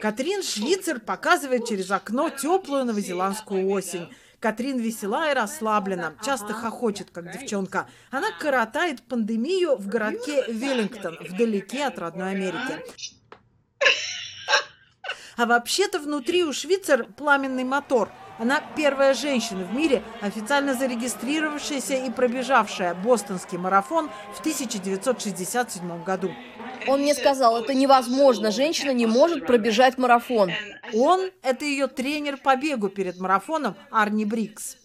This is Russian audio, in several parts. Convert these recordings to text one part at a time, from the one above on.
Катрин Швицер показывает через окно теплую новозеландскую осень. Катрин весела и расслаблена, часто хохочет, как девчонка. Она коротает пандемию в городке Веллингтон, вдалеке от родной Америки. А вообще-то внутри у Швицер пламенный мотор. Она первая женщина в мире, официально зарегистрировавшаяся и пробежавшая бостонский марафон в 1967 году. Он мне сказал, это невозможно, женщина не может пробежать марафон. Он – это ее тренер по бегу перед марафоном Арни Брикс.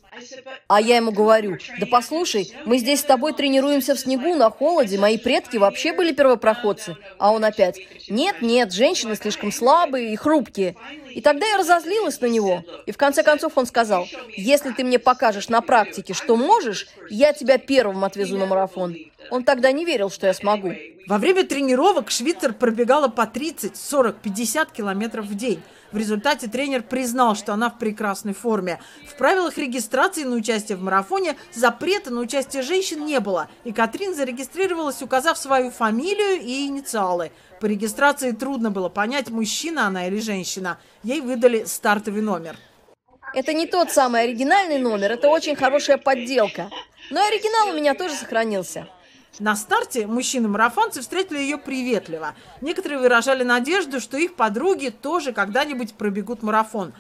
А я ему говорю, да послушай, мы здесь с тобой тренируемся в снегу, на холоде, мои предки вообще были первопроходцы. А он опять, нет, нет, женщины слишком слабые и хрупкие. И тогда я разозлилась на него. И в конце концов он сказал, если ты мне покажешь на практике, что можешь, я тебя первым отвезу на марафон. Он тогда не верил, что я смогу. Во время тренировок Швицер пробегала по 30, 40, 50 километров в день. В результате тренер признал, что она в прекрасной форме. В правилах регистрации на участие в марафоне запрета на участие женщин не было, и Катрин зарегистрировалась, указав свою фамилию и инициалы. По регистрации трудно было понять, мужчина она или женщина. Ей выдали стартовый номер. Это не тот самый оригинальный номер, это очень хорошая подделка. Но оригинал у меня тоже сохранился. На старте мужчины-марафонцы встретили ее приветливо. Некоторые выражали надежду, что их подруги тоже когда-нибудь пробегут марафон.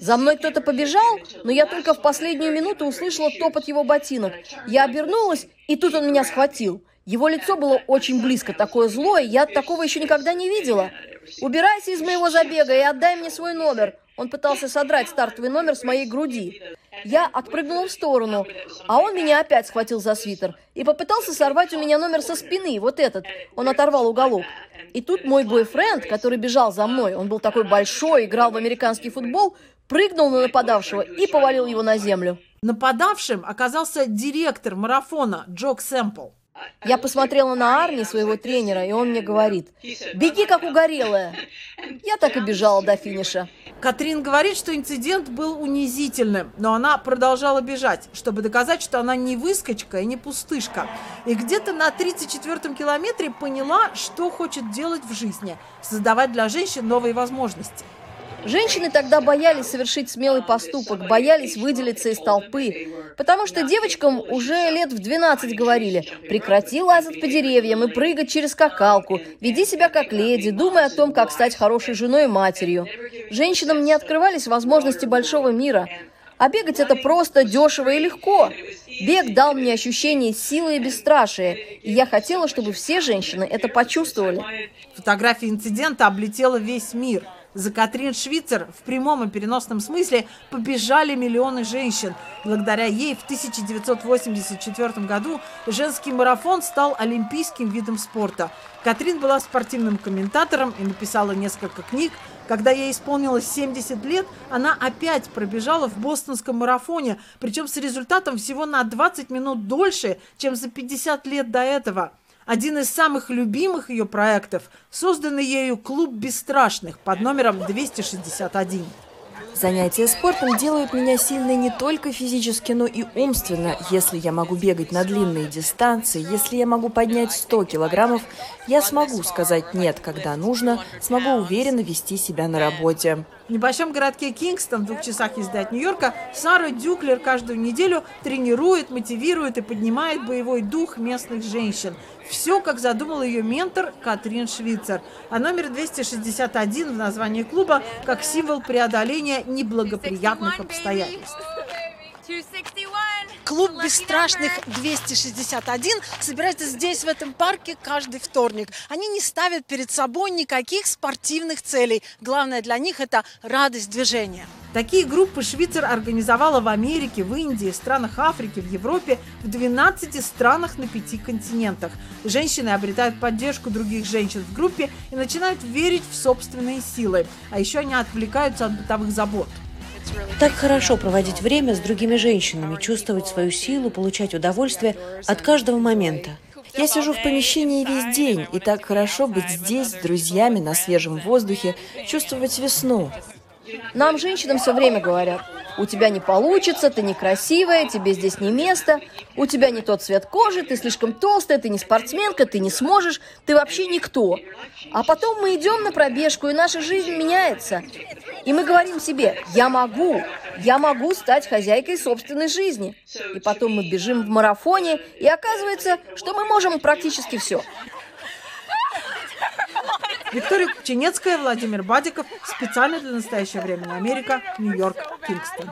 За мной кто-то побежал, но я только в последнюю минуту услышала топот его ботинок. Я обернулась, и тут он меня схватил. Его лицо было очень близко, такое злое, я такого еще никогда не видела. «Убирайся из моего забега и отдай мне свой номер», он пытался содрать стартовый номер с моей груди. Я отпрыгнула в сторону, а он меня опять схватил за свитер и попытался сорвать у меня номер со спины, вот этот. Он оторвал уголок. И тут мой бойфренд, который бежал за мной, он был такой большой, играл в американский футбол, прыгнул на нападавшего и повалил его на землю. Нападавшим оказался директор марафона Джок Сэмпл. Я посмотрела на Арни, своего тренера, и он мне говорит, «Беги, как угорелая!» Я так и бежала до финиша. Катрин говорит, что инцидент был унизительным, но она продолжала бежать, чтобы доказать, что она не выскочка и не пустышка. И где-то на 34-м километре поняла, что хочет делать в жизни – создавать для женщин новые возможности. Женщины тогда боялись совершить смелый поступок, боялись выделиться из толпы, потому что девочкам уже лет в 12 говорили «прекрати лазать по деревьям и прыгать через скакалку, веди себя как леди, думай о том, как стать хорошей женой и матерью». Женщинам не открывались возможности большого мира, а бегать это просто, дешево и легко. Бег дал мне ощущение силы и бесстрашия, и я хотела, чтобы все женщины это почувствовали. Фотография инцидента облетела весь мир – за Катрин Швицер в прямом и переносном смысле побежали миллионы женщин. Благодаря ей в 1984 году женский марафон стал олимпийским видом спорта. Катрин была спортивным комментатором и написала несколько книг. Когда ей исполнилось 70 лет, она опять пробежала в бостонском марафоне, причем с результатом всего на 20 минут дольше, чем за 50 лет до этого – один из самых любимых ее проектов – созданный ею клуб бесстрашных под номером 261. Занятия спортом делают меня сильной не только физически, но и умственно. Если я могу бегать на длинные дистанции, если я могу поднять 100 килограммов, я смогу сказать «нет», когда нужно, смогу уверенно вести себя на работе. В небольшом городке Кингстон, в двух часах езды от Нью-Йорка, Сара Дюклер каждую неделю тренирует, мотивирует и поднимает боевой дух местных женщин. Все, как задумал ее ментор Катрин Швицер. А номер 261 в названии клуба как символ преодоления неблагоприятных обстоятельств. Клуб бесстрашных 261 собирается здесь, в этом парке, каждый вторник. Они не ставят перед собой никаких спортивных целей. Главное для них – это радость движения. Такие группы Швейцар организовала в Америке, в Индии, странах Африки, в Европе, в 12 странах на пяти континентах. Женщины обретают поддержку других женщин в группе и начинают верить в собственные силы. А еще они отвлекаются от бытовых забот. Так хорошо проводить время с другими женщинами, чувствовать свою силу, получать удовольствие от каждого момента. Я сижу в помещении весь день, и так хорошо быть здесь с друзьями на свежем воздухе, чувствовать весну. Нам, женщинам, все время говорят, У тебя не получится, ты некрасивая, тебе здесь не место, у тебя не тот цвет кожи, ты слишком толстая, ты не спортсменка, ты не сможешь, ты вообще никто. А потом мы идем на пробежку, и наша жизнь меняется. И мы говорим себе, я могу, я могу стать хозяйкой собственной жизни. И потом мы бежим в марафоне, и оказывается, что мы можем практически все. Виктория Купченецкая, Владимир Бадиков. Специально для настоящего времени Америка, Нью-Йорк, Кингстон.